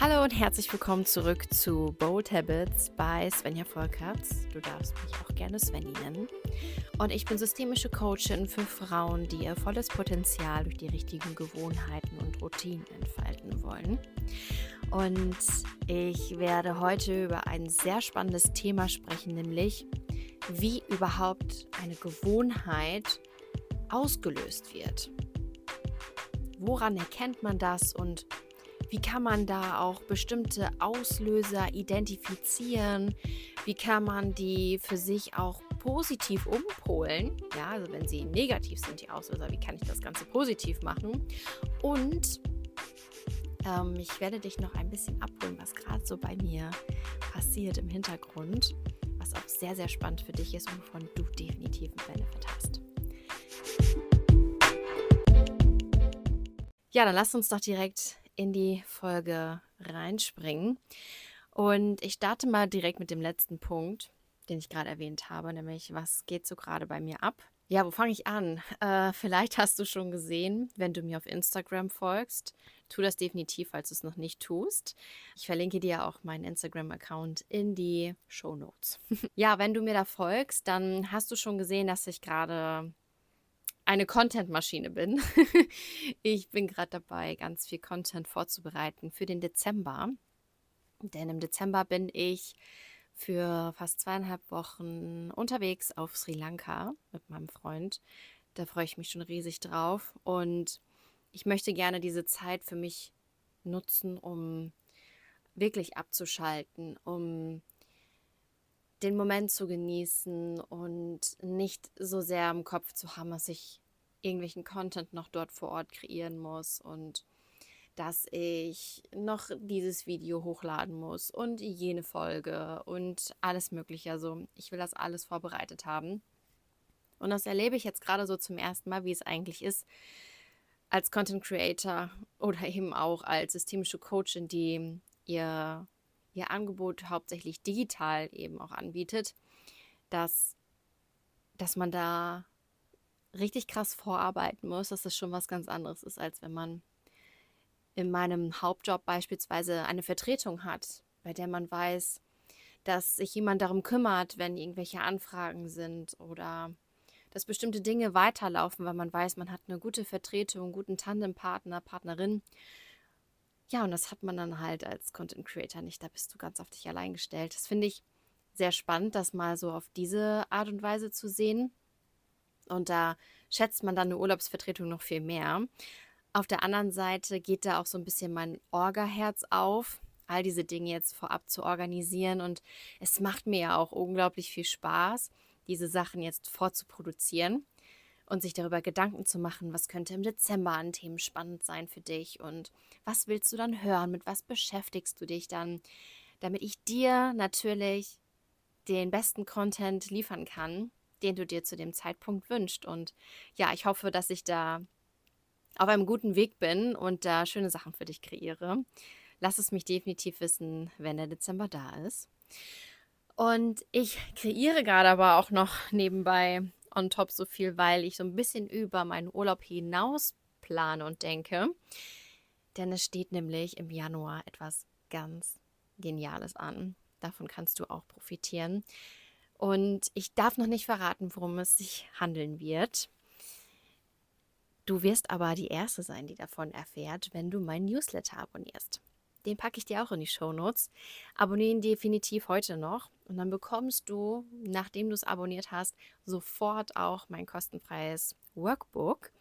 Hallo und herzlich willkommen zurück zu Bold Habits bei Svenja Volkerts. Du darfst mich auch gerne Svenny nennen. Und ich bin systemische Coachin für Frauen, die ihr volles Potenzial durch die richtigen Gewohnheiten und Routinen entfalten wollen. Und ich werde heute über ein sehr spannendes Thema sprechen, nämlich wie überhaupt eine Gewohnheit ausgelöst wird. Woran erkennt man das und wie kann man da auch bestimmte Auslöser identifizieren? Wie kann man die für sich auch positiv umpolen? Ja, also wenn sie negativ sind, die Auslöser, wie kann ich das Ganze positiv machen? Und ähm, ich werde dich noch ein bisschen abholen, was gerade so bei mir passiert im Hintergrund, was auch sehr, sehr spannend für dich ist und wovon du definitiv einen Benefit hast. Ja, dann lass uns doch direkt in die Folge reinspringen. Und ich starte mal direkt mit dem letzten Punkt, den ich gerade erwähnt habe, nämlich was geht so gerade bei mir ab? Ja, wo fange ich an? Äh, vielleicht hast du schon gesehen, wenn du mir auf Instagram folgst. Tu das definitiv, falls du es noch nicht tust. Ich verlinke dir auch meinen Instagram-Account in die Show Notes. ja, wenn du mir da folgst, dann hast du schon gesehen, dass ich gerade eine Content-Maschine bin. ich bin gerade dabei, ganz viel Content vorzubereiten für den Dezember. Denn im Dezember bin ich für fast zweieinhalb Wochen unterwegs auf Sri Lanka mit meinem Freund. Da freue ich mich schon riesig drauf. Und ich möchte gerne diese Zeit für mich nutzen, um wirklich abzuschalten, um den Moment zu genießen und nicht so sehr im Kopf zu haben, dass ich irgendwelchen Content noch dort vor Ort kreieren muss und dass ich noch dieses Video hochladen muss und jene Folge und alles Mögliche. Also ich will das alles vorbereitet haben. Und das erlebe ich jetzt gerade so zum ersten Mal, wie es eigentlich ist, als Content Creator oder eben auch als systemische Coachin, die ihr ihr Angebot hauptsächlich digital eben auch anbietet, dass, dass man da richtig krass vorarbeiten muss, dass das schon was ganz anderes ist, als wenn man in meinem Hauptjob beispielsweise eine Vertretung hat, bei der man weiß, dass sich jemand darum kümmert, wenn irgendwelche Anfragen sind oder dass bestimmte Dinge weiterlaufen, weil man weiß, man hat eine gute Vertretung, einen guten Tandempartner, Partnerin ja, und das hat man dann halt als Content Creator nicht. Da bist du ganz auf dich allein gestellt. Das finde ich sehr spannend, das mal so auf diese Art und Weise zu sehen. Und da schätzt man dann eine Urlaubsvertretung noch viel mehr. Auf der anderen Seite geht da auch so ein bisschen mein Orga-Herz auf, all diese Dinge jetzt vorab zu organisieren. Und es macht mir ja auch unglaublich viel Spaß, diese Sachen jetzt vorzuproduzieren und sich darüber Gedanken zu machen, was könnte im Dezember an Themen spannend sein für dich und was willst du dann hören, mit was beschäftigst du dich dann, damit ich dir natürlich den besten Content liefern kann, den du dir zu dem Zeitpunkt wünschst. Und ja, ich hoffe, dass ich da auf einem guten Weg bin und da schöne Sachen für dich kreiere. Lass es mich definitiv wissen, wenn der Dezember da ist. Und ich kreiere gerade aber auch noch nebenbei on top so viel, weil ich so ein bisschen über meinen Urlaub hinaus plane und denke. Denn es steht nämlich im Januar etwas ganz Geniales an. Davon kannst du auch profitieren. Und ich darf noch nicht verraten, worum es sich handeln wird. Du wirst aber die Erste sein, die davon erfährt, wenn du meinen Newsletter abonnierst. Den packe ich dir auch in die Show Notes. Abonniere ihn definitiv heute noch und dann bekommst du, nachdem du es abonniert hast, sofort auch mein kostenfreies Workbook.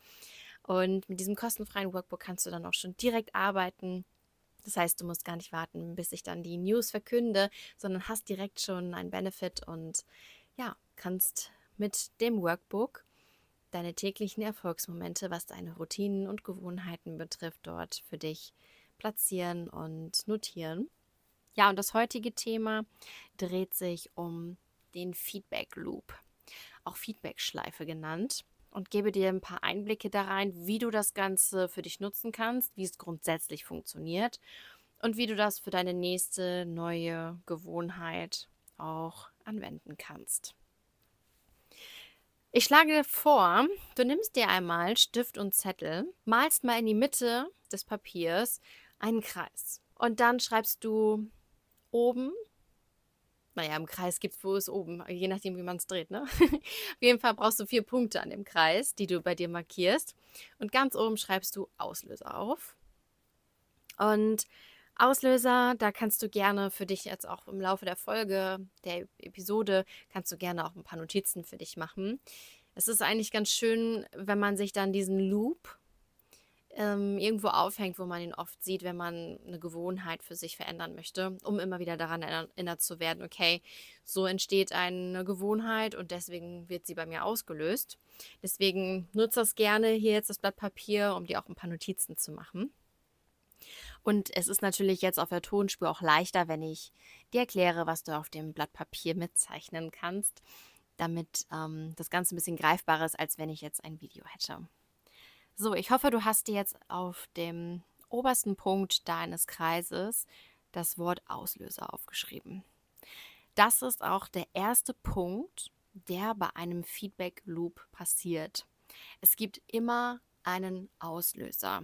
Und mit diesem kostenfreien Workbook kannst du dann auch schon direkt arbeiten. Das heißt, du musst gar nicht warten, bis ich dann die News verkünde, sondern hast direkt schon einen Benefit und ja, kannst mit dem Workbook deine täglichen Erfolgsmomente, was deine Routinen und Gewohnheiten betrifft, dort für dich platzieren und notieren. Ja, und das heutige Thema dreht sich um den Feedback Loop, auch Feedback-Schleife genannt, und gebe dir ein paar Einblicke da rein, wie du das Ganze für dich nutzen kannst, wie es grundsätzlich funktioniert und wie du das für deine nächste neue Gewohnheit auch anwenden kannst. Ich schlage dir vor, du nimmst dir einmal Stift und Zettel, malst mal in die Mitte des Papiers einen Kreis. Und dann schreibst du oben, naja, im Kreis gibt es, wo ist oben, je nachdem, wie man es dreht, ne? Auf jeden Fall brauchst du vier Punkte an dem Kreis, die du bei dir markierst. Und ganz oben schreibst du Auslöser auf. Und Auslöser, da kannst du gerne für dich jetzt auch im Laufe der Folge, der Episode, kannst du gerne auch ein paar Notizen für dich machen. Es ist eigentlich ganz schön, wenn man sich dann diesen Loop ähm, irgendwo aufhängt, wo man ihn oft sieht, wenn man eine Gewohnheit für sich verändern möchte, um immer wieder daran erinnert zu werden, okay, so entsteht eine Gewohnheit und deswegen wird sie bei mir ausgelöst. Deswegen nutze das gerne hier jetzt das Blatt Papier, um dir auch ein paar Notizen zu machen. Und es ist natürlich jetzt auf der Tonspur auch leichter, wenn ich dir erkläre, was du auf dem Blatt Papier mitzeichnen kannst, damit ähm, das Ganze ein bisschen greifbarer ist, als wenn ich jetzt ein Video hätte. So, ich hoffe, du hast dir jetzt auf dem obersten Punkt deines Kreises das Wort Auslöser aufgeschrieben. Das ist auch der erste Punkt, der bei einem Feedback Loop passiert. Es gibt immer einen Auslöser,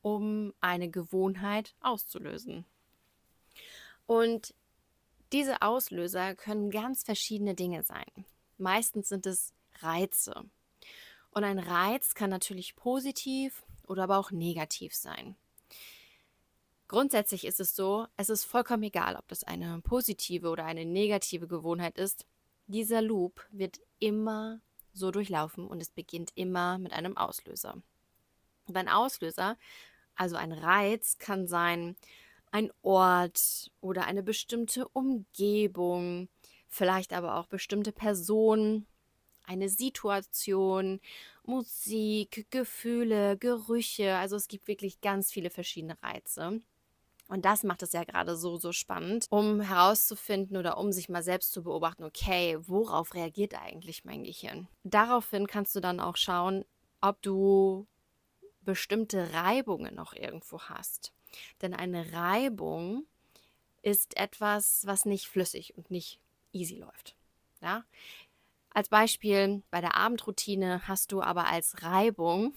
um eine Gewohnheit auszulösen. Und diese Auslöser können ganz verschiedene Dinge sein. Meistens sind es Reize. Und ein Reiz kann natürlich positiv oder aber auch negativ sein. Grundsätzlich ist es so, es ist vollkommen egal, ob das eine positive oder eine negative Gewohnheit ist. Dieser Loop wird immer so durchlaufen und es beginnt immer mit einem Auslöser. Und ein Auslöser, also ein Reiz, kann sein ein Ort oder eine bestimmte Umgebung, vielleicht aber auch bestimmte Personen eine Situation, Musik, Gefühle, Gerüche. Also es gibt wirklich ganz viele verschiedene Reize. Und das macht es ja gerade so, so spannend, um herauszufinden oder um sich mal selbst zu beobachten, okay, worauf reagiert eigentlich mein Gehirn? Daraufhin kannst du dann auch schauen, ob du bestimmte Reibungen noch irgendwo hast. Denn eine Reibung ist etwas, was nicht flüssig und nicht easy läuft. Ja? Als Beispiel bei der Abendroutine hast du aber als Reibung,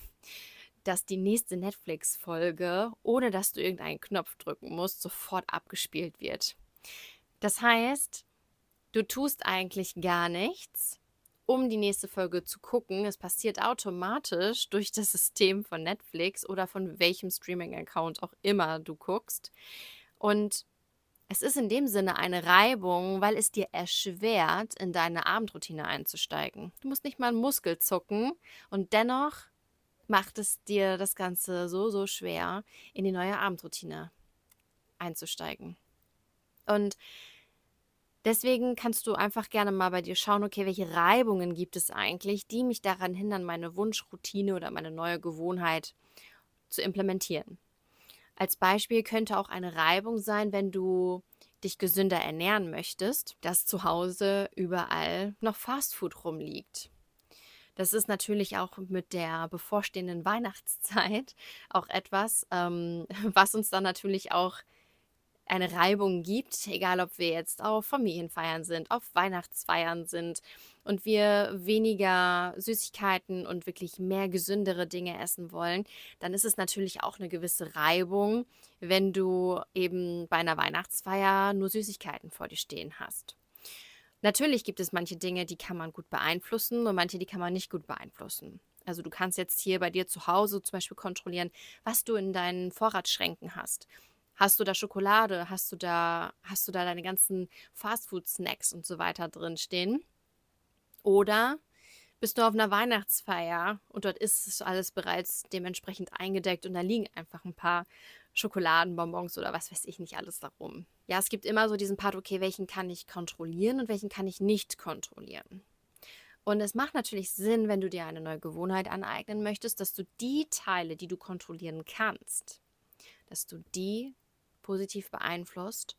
dass die nächste Netflix-Folge, ohne dass du irgendeinen Knopf drücken musst, sofort abgespielt wird. Das heißt, du tust eigentlich gar nichts, um die nächste Folge zu gucken. Es passiert automatisch durch das System von Netflix oder von welchem Streaming-Account auch immer du guckst. Und es ist in dem Sinne eine Reibung, weil es dir erschwert, in deine Abendroutine einzusteigen. Du musst nicht mal einen Muskel zucken und dennoch macht es dir das Ganze so, so schwer, in die neue Abendroutine einzusteigen. Und deswegen kannst du einfach gerne mal bei dir schauen, okay, welche Reibungen gibt es eigentlich, die mich daran hindern, meine Wunschroutine oder meine neue Gewohnheit zu implementieren. Als Beispiel könnte auch eine Reibung sein, wenn du dich gesünder ernähren möchtest, dass zu Hause überall noch Fastfood rumliegt. Das ist natürlich auch mit der bevorstehenden Weihnachtszeit auch etwas, ähm, was uns dann natürlich auch eine Reibung gibt, egal ob wir jetzt auf Familienfeiern sind, auf Weihnachtsfeiern sind und wir weniger Süßigkeiten und wirklich mehr gesündere Dinge essen wollen, dann ist es natürlich auch eine gewisse Reibung, wenn du eben bei einer Weihnachtsfeier nur Süßigkeiten vor dir stehen hast. Natürlich gibt es manche Dinge, die kann man gut beeinflussen und manche, die kann man nicht gut beeinflussen. Also du kannst jetzt hier bei dir zu Hause zum Beispiel kontrollieren, was du in deinen Vorratsschränken hast. Hast du da Schokolade? Hast du da, hast du da deine ganzen Fastfood-Snacks und so weiter drin stehen? Oder bist du auf einer Weihnachtsfeier und dort ist alles bereits dementsprechend eingedeckt und da liegen einfach ein paar Schokoladenbonbons oder was weiß ich nicht alles darum. Ja, es gibt immer so diesen Part, okay, welchen kann ich kontrollieren und welchen kann ich nicht kontrollieren. Und es macht natürlich Sinn, wenn du dir eine neue Gewohnheit aneignen möchtest, dass du die Teile, die du kontrollieren kannst, dass du die positiv beeinflusst,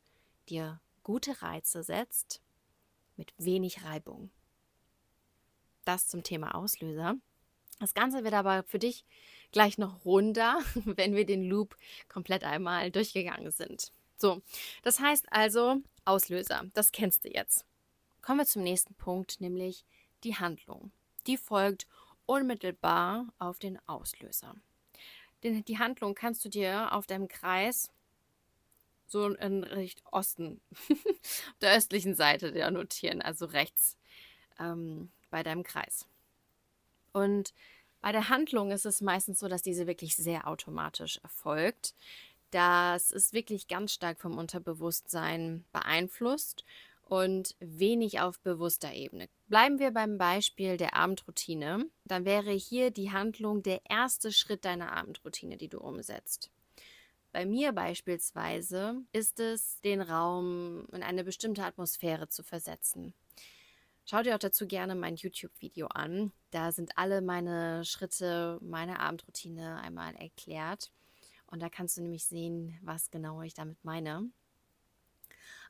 dir gute Reize setzt mit wenig Reibung. Das zum Thema Auslöser. Das Ganze wird aber für dich gleich noch runder, wenn wir den Loop komplett einmal durchgegangen sind. So, das heißt also Auslöser, das kennst du jetzt. Kommen wir zum nächsten Punkt, nämlich die Handlung. Die folgt unmittelbar auf den Auslöser. Denn die Handlung kannst du dir auf deinem Kreis so in Richtung Osten, der östlichen Seite der notieren, also rechts ähm, bei deinem Kreis. Und bei der Handlung ist es meistens so, dass diese wirklich sehr automatisch erfolgt. Das ist wirklich ganz stark vom Unterbewusstsein beeinflusst und wenig auf bewusster Ebene. Bleiben wir beim Beispiel der Abendroutine. Dann wäre hier die Handlung der erste Schritt deiner Abendroutine, die du umsetzt. Bei mir beispielsweise ist es, den Raum in eine bestimmte Atmosphäre zu versetzen. Schau dir auch dazu gerne mein YouTube-Video an. Da sind alle meine Schritte, meine Abendroutine einmal erklärt. Und da kannst du nämlich sehen, was genau ich damit meine.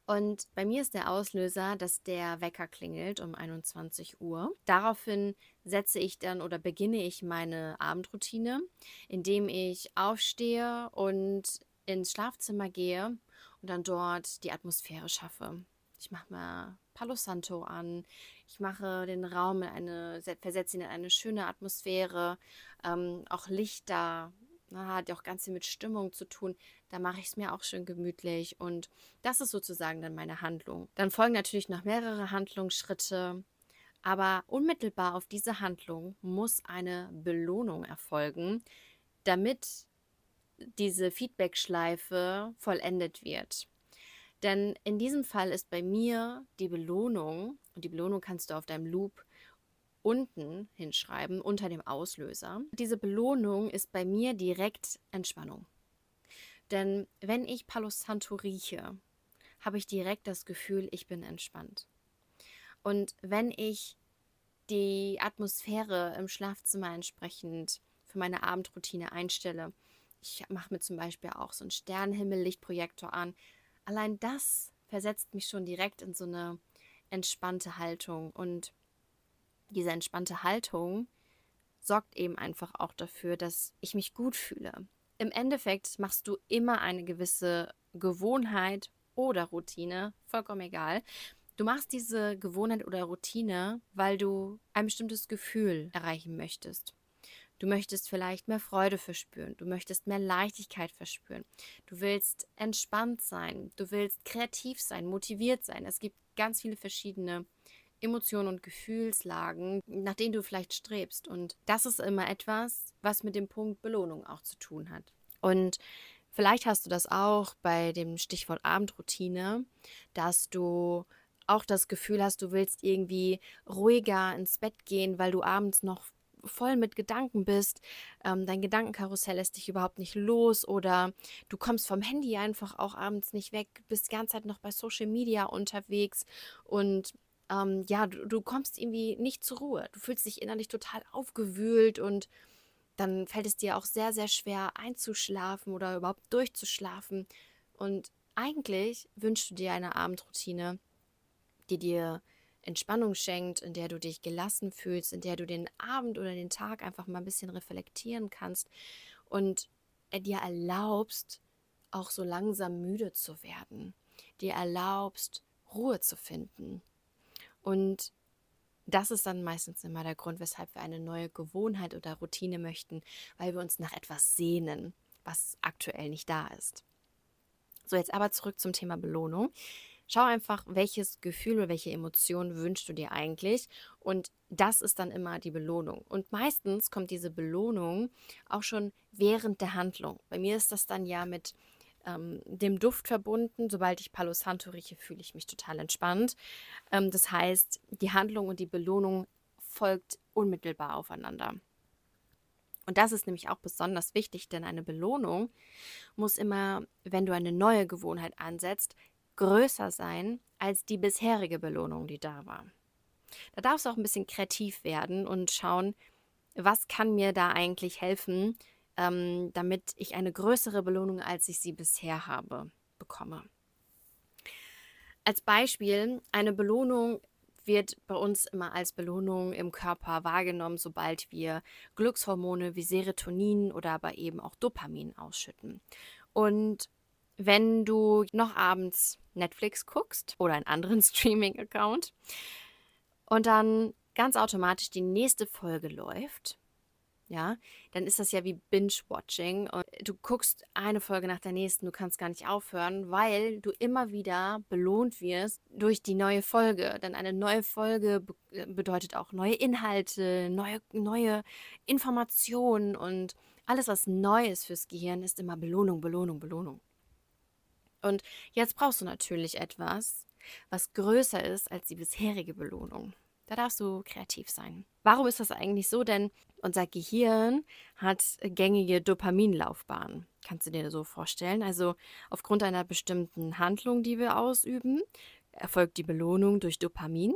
Und bei mir ist der Auslöser, dass der Wecker klingelt um 21 Uhr. Daraufhin setze ich dann oder beginne ich meine Abendroutine, indem ich aufstehe und ins Schlafzimmer gehe und dann dort die Atmosphäre schaffe. Ich mache mal Palo Santo an. Ich mache den Raum in eine, versetze ihn in eine schöne Atmosphäre. Ähm, auch Lichter, na, hat ja auch ganz viel mit Stimmung zu tun. Da mache ich es mir auch schön gemütlich und das ist sozusagen dann meine Handlung. Dann folgen natürlich noch mehrere Handlungsschritte, aber unmittelbar auf diese Handlung muss eine Belohnung erfolgen, damit diese Feedback-Schleife vollendet wird. Denn in diesem Fall ist bei mir die Belohnung, und die Belohnung kannst du auf deinem Loop unten hinschreiben, unter dem Auslöser. Diese Belohnung ist bei mir direkt Entspannung. Denn wenn ich Palo Santo rieche, habe ich direkt das Gefühl, ich bin entspannt. Und wenn ich die Atmosphäre im Schlafzimmer entsprechend für meine Abendroutine einstelle, ich mache mir zum Beispiel auch so einen Sternenhimmel-Lichtprojektor an, allein das versetzt mich schon direkt in so eine entspannte Haltung und diese entspannte Haltung sorgt eben einfach auch dafür, dass ich mich gut fühle. Im Endeffekt machst du immer eine gewisse Gewohnheit oder Routine, vollkommen egal. Du machst diese Gewohnheit oder Routine, weil du ein bestimmtes Gefühl erreichen möchtest. Du möchtest vielleicht mehr Freude verspüren, du möchtest mehr Leichtigkeit verspüren, du willst entspannt sein, du willst kreativ sein, motiviert sein. Es gibt ganz viele verschiedene Emotionen und Gefühlslagen, nach denen du vielleicht strebst. Und das ist immer etwas, was mit dem Punkt Belohnung auch zu tun hat. Und vielleicht hast du das auch bei dem Stichwort Abendroutine, dass du auch das Gefühl hast, du willst irgendwie ruhiger ins Bett gehen, weil du abends noch voll mit Gedanken bist, ähm, dein Gedankenkarussell lässt dich überhaupt nicht los oder du kommst vom Handy einfach auch abends nicht weg, bist die ganze Zeit noch bei Social Media unterwegs und ähm, ja, du, du kommst irgendwie nicht zur Ruhe. Du fühlst dich innerlich total aufgewühlt und dann fällt es dir auch sehr, sehr schwer einzuschlafen oder überhaupt durchzuschlafen. Und eigentlich wünschst du dir eine Abendroutine, die dir Entspannung schenkt, in der du dich gelassen fühlst, in der du den Abend oder den Tag einfach mal ein bisschen reflektieren kannst und dir erlaubst, auch so langsam müde zu werden, dir erlaubst, Ruhe zu finden. Und das ist dann meistens immer der Grund, weshalb wir eine neue Gewohnheit oder Routine möchten, weil wir uns nach etwas sehnen, was aktuell nicht da ist. So, jetzt aber zurück zum Thema Belohnung. Schau einfach, welches Gefühl oder welche Emotion wünschst du dir eigentlich und das ist dann immer die Belohnung. Und meistens kommt diese Belohnung auch schon während der Handlung. Bei mir ist das dann ja mit ähm, dem Duft verbunden. Sobald ich Palo Santo rieche, fühle ich mich total entspannt. Ähm, das heißt, die Handlung und die Belohnung folgt unmittelbar aufeinander. Und das ist nämlich auch besonders wichtig, denn eine Belohnung muss immer, wenn du eine neue Gewohnheit ansetzt, größer sein als die bisherige Belohnung, die da war. Da darfst du auch ein bisschen kreativ werden und schauen, was kann mir da eigentlich helfen, ähm, damit ich eine größere Belohnung, als ich sie bisher habe, bekomme. Als Beispiel, eine Belohnung wird bei uns immer als Belohnung im Körper wahrgenommen, sobald wir Glückshormone wie Serotonin oder aber eben auch Dopamin ausschütten. Und wenn du noch abends Netflix guckst oder einen anderen Streaming-Account und dann ganz automatisch die nächste Folge läuft, ja, dann ist das ja wie Binge-Watching. Du guckst eine Folge nach der nächsten, du kannst gar nicht aufhören, weil du immer wieder belohnt wirst durch die neue Folge. Denn eine neue Folge äh, bedeutet auch neue Inhalte, neue, neue Informationen und alles, was neu ist fürs Gehirn, ist immer Belohnung, Belohnung, Belohnung. Und jetzt brauchst du natürlich etwas, was größer ist als die bisherige Belohnung. Da darfst du kreativ sein. Warum ist das eigentlich so? Denn unser Gehirn hat gängige Dopaminlaufbahnen. Kannst du dir so vorstellen? Also aufgrund einer bestimmten Handlung, die wir ausüben, erfolgt die Belohnung durch Dopamin.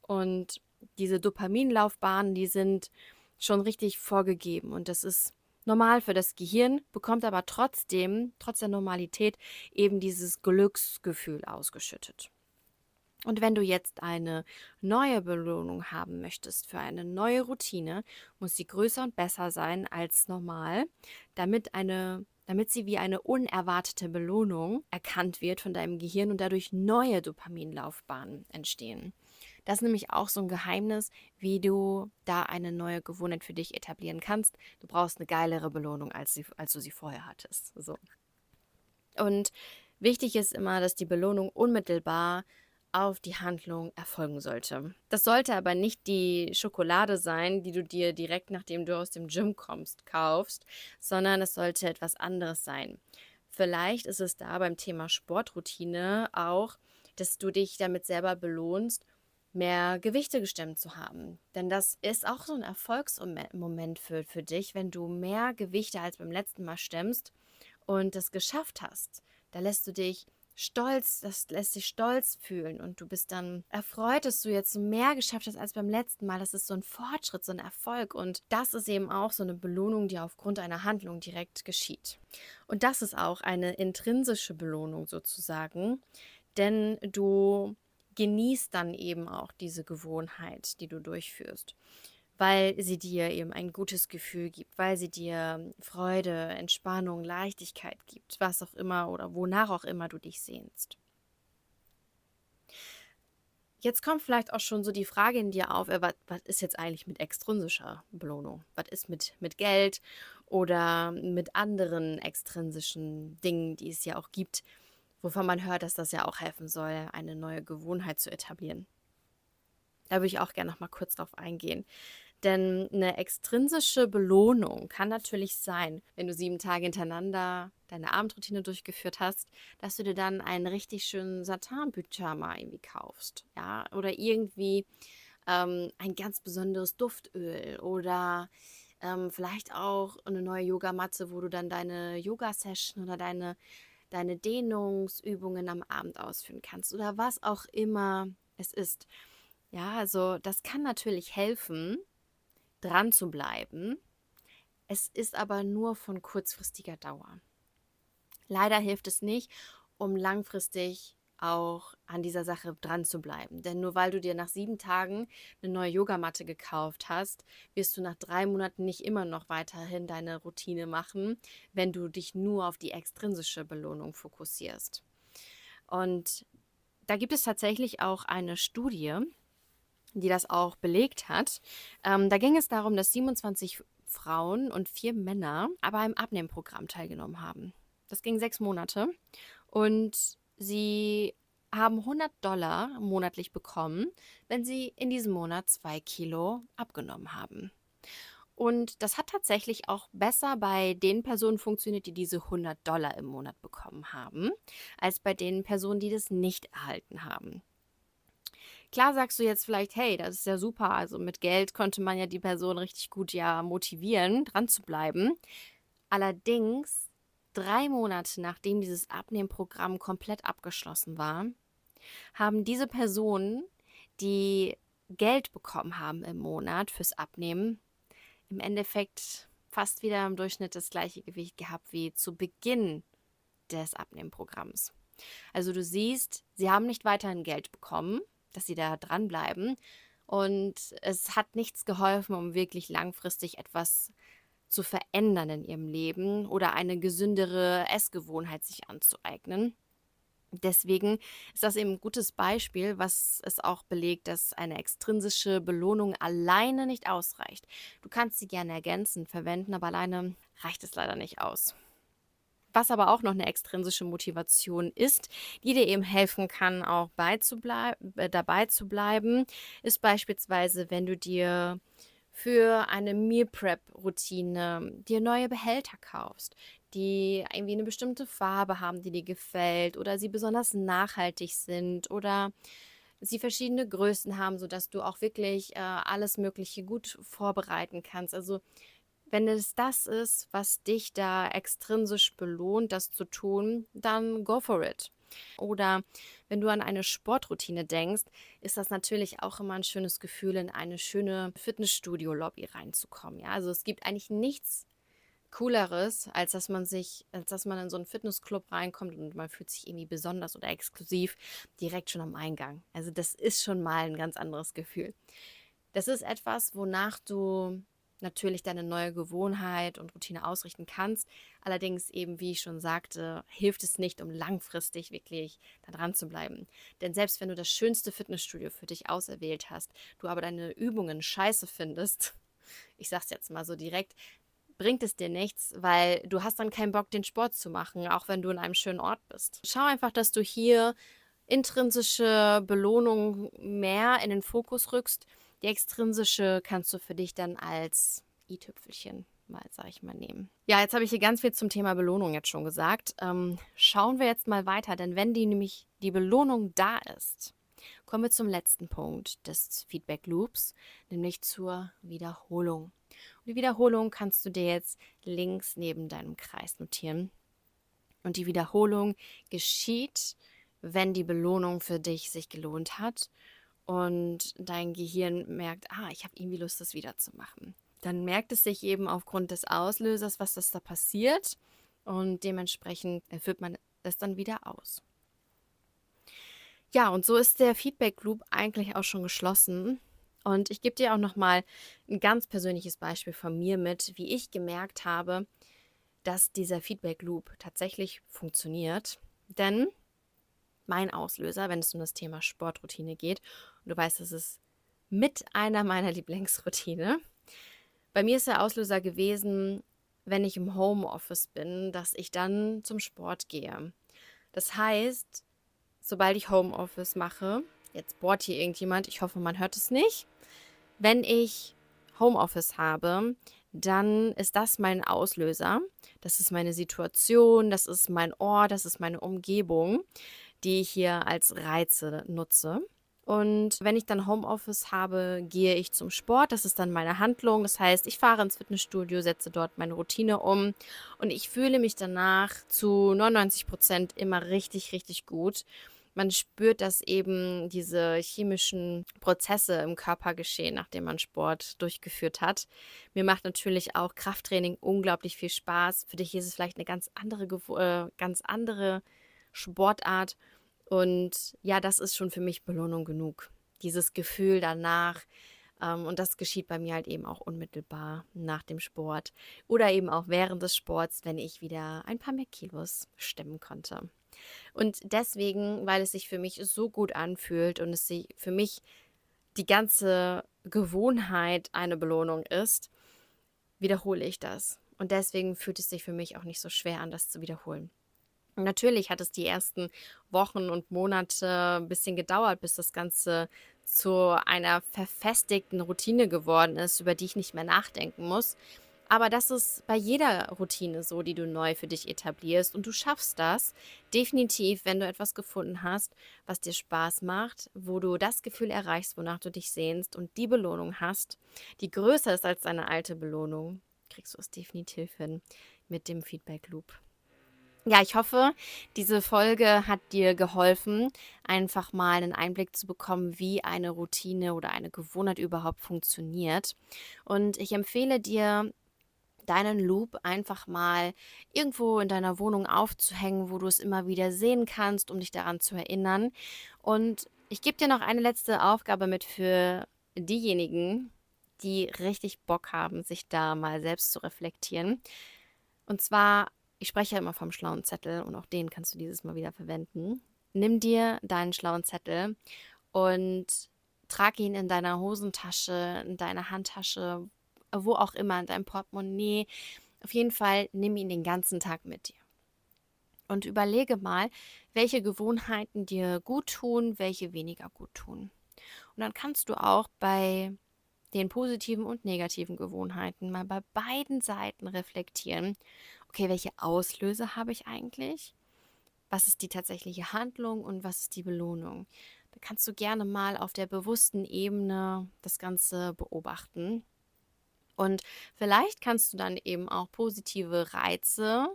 Und diese Dopaminlaufbahnen, die sind schon richtig vorgegeben. Und das ist normal für das Gehirn, bekommt aber trotzdem, trotz der Normalität, eben dieses Glücksgefühl ausgeschüttet. Und wenn du jetzt eine neue Belohnung haben möchtest für eine neue Routine, muss sie größer und besser sein als normal, damit eine damit sie wie eine unerwartete Belohnung erkannt wird von deinem Gehirn und dadurch neue Dopaminlaufbahnen entstehen. Das ist nämlich auch so ein Geheimnis, wie du da eine neue Gewohnheit für dich etablieren kannst. Du brauchst eine geilere Belohnung, als, sie, als du sie vorher hattest. So. Und wichtig ist immer, dass die Belohnung unmittelbar auf die Handlung erfolgen sollte. Das sollte aber nicht die Schokolade sein, die du dir direkt nachdem du aus dem Gym kommst, kaufst, sondern es sollte etwas anderes sein. Vielleicht ist es da beim Thema Sportroutine auch, dass du dich damit selber belohnst, mehr Gewichte gestemmt zu haben. Denn das ist auch so ein Erfolgsmoment für, für dich, wenn du mehr Gewichte als beim letzten Mal stemmst und das geschafft hast. Da lässt du dich stolz, das lässt dich stolz fühlen und du bist dann erfreut, dass du jetzt mehr geschafft hast als beim letzten Mal. Das ist so ein Fortschritt, so ein Erfolg und das ist eben auch so eine Belohnung, die aufgrund einer Handlung direkt geschieht. Und das ist auch eine intrinsische Belohnung sozusagen, denn du genießt dann eben auch diese Gewohnheit, die du durchführst weil sie dir eben ein gutes Gefühl gibt, weil sie dir Freude, Entspannung, Leichtigkeit gibt, was auch immer oder wonach auch immer du dich sehnst. Jetzt kommt vielleicht auch schon so die Frage in dir auf, äh, was, was ist jetzt eigentlich mit extrinsischer Belohnung? Was ist mit, mit Geld oder mit anderen extrinsischen Dingen, die es ja auch gibt, wovon man hört, dass das ja auch helfen soll, eine neue Gewohnheit zu etablieren? Da würde ich auch gerne noch mal kurz drauf eingehen. Denn eine extrinsische Belohnung kann natürlich sein, wenn du sieben Tage hintereinander deine Abendroutine durchgeführt hast, dass du dir dann einen richtig schönen Satin-Pyjama irgendwie kaufst. Ja, oder irgendwie ähm, ein ganz besonderes Duftöl oder ähm, vielleicht auch eine neue Yogamatte, wo du dann deine Yoga-Session oder deine, deine Dehnungsübungen am Abend ausführen kannst oder was auch immer es ist. Ja, also das kann natürlich helfen, dran zu bleiben. Es ist aber nur von kurzfristiger Dauer. Leider hilft es nicht, um langfristig auch an dieser Sache dran zu bleiben. Denn nur weil du dir nach sieben Tagen eine neue Yogamatte gekauft hast, wirst du nach drei Monaten nicht immer noch weiterhin deine Routine machen, wenn du dich nur auf die extrinsische Belohnung fokussierst. Und da gibt es tatsächlich auch eine Studie, die das auch belegt hat. Ähm, da ging es darum, dass 27 Frauen und vier Männer aber im Abnehmprogramm teilgenommen haben. Das ging sechs Monate und sie haben 100 Dollar monatlich bekommen, wenn sie in diesem Monat zwei Kilo abgenommen haben. Und das hat tatsächlich auch besser bei den Personen funktioniert, die diese 100 Dollar im Monat bekommen haben, als bei den Personen, die das nicht erhalten haben. Klar sagst du jetzt vielleicht, hey, das ist ja super. Also mit Geld konnte man ja die Person richtig gut ja motivieren, dran zu bleiben. Allerdings, drei Monate nachdem dieses Abnehmprogramm komplett abgeschlossen war, haben diese Personen, die Geld bekommen haben im Monat fürs Abnehmen, im Endeffekt fast wieder im Durchschnitt das gleiche Gewicht gehabt wie zu Beginn des Abnehmprogramms. Also du siehst, sie haben nicht weiterhin Geld bekommen, dass sie da dranbleiben. Und es hat nichts geholfen, um wirklich langfristig etwas zu verändern in ihrem Leben oder eine gesündere Essgewohnheit sich anzueignen. Deswegen ist das eben ein gutes Beispiel, was es auch belegt, dass eine extrinsische Belohnung alleine nicht ausreicht. Du kannst sie gerne ergänzen, verwenden, aber alleine reicht es leider nicht aus. Was aber auch noch eine extrinsische Motivation ist, die dir eben helfen kann, auch äh, dabei zu bleiben, ist beispielsweise, wenn du dir für eine Meal Prep Routine dir neue Behälter kaufst, die irgendwie eine bestimmte Farbe haben, die dir gefällt oder sie besonders nachhaltig sind oder sie verschiedene Größen haben, sodass du auch wirklich äh, alles Mögliche gut vorbereiten kannst. Also wenn es das ist, was dich da extrinsisch belohnt, das zu tun, dann go for it. Oder wenn du an eine Sportroutine denkst, ist das natürlich auch immer ein schönes Gefühl, in eine schöne Fitnessstudio-Lobby reinzukommen. Ja, also es gibt eigentlich nichts Cooleres, als dass man sich, als dass man in so einen Fitnessclub reinkommt und man fühlt sich irgendwie besonders oder exklusiv direkt schon am Eingang. Also das ist schon mal ein ganz anderes Gefühl. Das ist etwas, wonach du natürlich deine neue Gewohnheit und Routine ausrichten kannst. Allerdings eben, wie ich schon sagte, hilft es nicht, um langfristig wirklich da dran zu bleiben. Denn selbst wenn du das schönste Fitnessstudio für dich auserwählt hast, du aber deine Übungen scheiße findest, ich sag's jetzt mal so direkt, bringt es dir nichts, weil du hast dann keinen Bock, den Sport zu machen, auch wenn du in einem schönen Ort bist. Schau einfach, dass du hier intrinsische Belohnung mehr in den Fokus rückst die extrinsische kannst du für dich dann als i-Tüpfelchen mal, sag ich mal, nehmen. Ja, jetzt habe ich hier ganz viel zum Thema Belohnung jetzt schon gesagt. Ähm, schauen wir jetzt mal weiter, denn wenn die nämlich die Belohnung da ist, kommen wir zum letzten Punkt des Feedback Loops, nämlich zur Wiederholung. Und die Wiederholung kannst du dir jetzt links neben deinem Kreis notieren. Und die Wiederholung geschieht, wenn die Belohnung für dich sich gelohnt hat und dein Gehirn merkt, ah, ich habe irgendwie Lust, das wieder zu machen. Dann merkt es sich eben aufgrund des Auslösers, was das da passiert und dementsprechend führt man es dann wieder aus. Ja, und so ist der Feedback Loop eigentlich auch schon geschlossen. Und ich gebe dir auch noch mal ein ganz persönliches Beispiel von mir mit, wie ich gemerkt habe, dass dieser Feedback Loop tatsächlich funktioniert. Denn mein Auslöser, wenn es um das Thema Sportroutine geht. Und du weißt, das ist mit einer meiner Lieblingsroutine. Bei mir ist der Auslöser gewesen, wenn ich im Homeoffice bin, dass ich dann zum Sport gehe. Das heißt, sobald ich Homeoffice mache, jetzt bohrt hier irgendjemand, ich hoffe, man hört es nicht. Wenn ich Homeoffice habe, dann ist das mein Auslöser. Das ist meine Situation, das ist mein Ort, das ist meine Umgebung die ich hier als Reize nutze. Und wenn ich dann Homeoffice habe, gehe ich zum Sport. Das ist dann meine Handlung. Das heißt, ich fahre ins Fitnessstudio, setze dort meine Routine um und ich fühle mich danach zu 99 Prozent immer richtig, richtig gut. Man spürt, dass eben diese chemischen Prozesse im Körper geschehen, nachdem man Sport durchgeführt hat. Mir macht natürlich auch Krafttraining unglaublich viel Spaß. Für dich ist es vielleicht eine ganz andere, äh, ganz andere Sportart. Und ja, das ist schon für mich Belohnung genug. Dieses Gefühl danach. Ähm, und das geschieht bei mir halt eben auch unmittelbar nach dem Sport oder eben auch während des Sports, wenn ich wieder ein paar mehr Kilos stemmen konnte. Und deswegen, weil es sich für mich so gut anfühlt und es sich für mich die ganze Gewohnheit eine Belohnung ist, wiederhole ich das. Und deswegen fühlt es sich für mich auch nicht so schwer an, das zu wiederholen. Natürlich hat es die ersten Wochen und Monate ein bisschen gedauert, bis das Ganze zu einer verfestigten Routine geworden ist, über die ich nicht mehr nachdenken muss. Aber das ist bei jeder Routine so, die du neu für dich etablierst. Und du schaffst das definitiv, wenn du etwas gefunden hast, was dir Spaß macht, wo du das Gefühl erreichst, wonach du dich sehnst und die Belohnung hast, die größer ist als deine alte Belohnung, kriegst du es definitiv hin mit dem Feedback Loop. Ja, ich hoffe, diese Folge hat dir geholfen, einfach mal einen Einblick zu bekommen, wie eine Routine oder eine Gewohnheit überhaupt funktioniert. Und ich empfehle dir, deinen Loop einfach mal irgendwo in deiner Wohnung aufzuhängen, wo du es immer wieder sehen kannst, um dich daran zu erinnern. Und ich gebe dir noch eine letzte Aufgabe mit für diejenigen, die richtig Bock haben, sich da mal selbst zu reflektieren. Und zwar ich spreche ja immer vom schlauen Zettel und auch den kannst du dieses Mal wieder verwenden. nimm dir deinen schlauen Zettel und trag ihn in deiner Hosentasche, in deiner Handtasche, wo auch immer, in deinem Portemonnaie. Auf jeden Fall nimm ihn den ganzen Tag mit dir. Und überlege mal, welche Gewohnheiten dir gut tun, welche weniger gut tun. Und dann kannst du auch bei den positiven und negativen Gewohnheiten mal bei beiden Seiten reflektieren. Okay, welche Auslöse habe ich eigentlich? Was ist die tatsächliche Handlung und was ist die Belohnung? Da kannst du gerne mal auf der bewussten Ebene das Ganze beobachten. Und vielleicht kannst du dann eben auch positive Reize,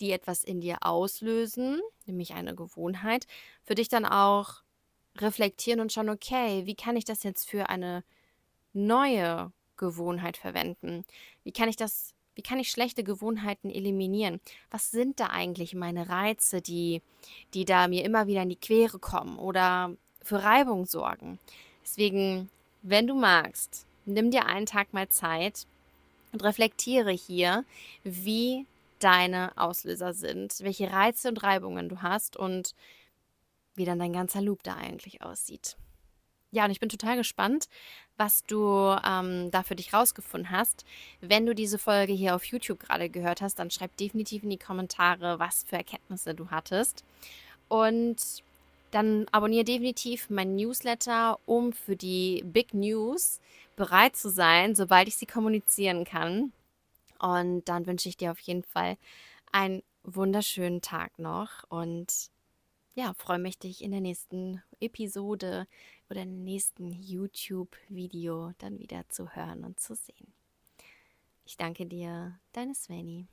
die etwas in dir auslösen, nämlich eine Gewohnheit, für dich dann auch reflektieren und schauen, okay, wie kann ich das jetzt für eine neue Gewohnheit verwenden? Wie kann ich das, wie kann ich schlechte Gewohnheiten eliminieren? Was sind da eigentlich meine Reize, die, die da mir immer wieder in die Quere kommen oder für Reibung sorgen? Deswegen, wenn du magst, nimm dir einen Tag mal Zeit und reflektiere hier, wie deine Auslöser sind, welche Reize und Reibungen du hast und wie dann dein ganzer Loop da eigentlich aussieht. Ja, und ich bin total gespannt, was du ähm, da für dich rausgefunden hast. Wenn du diese Folge hier auf YouTube gerade gehört hast, dann schreib definitiv in die Kommentare, was für Erkenntnisse du hattest. Und dann abonniere definitiv mein Newsletter, um für die Big News bereit zu sein, sobald ich sie kommunizieren kann. Und dann wünsche ich dir auf jeden Fall einen wunderschönen Tag noch und ja, freue mich, dich in der nächsten Episode oder im nächsten YouTube-Video dann wieder zu hören und zu sehen. Ich danke dir, deine Sveni.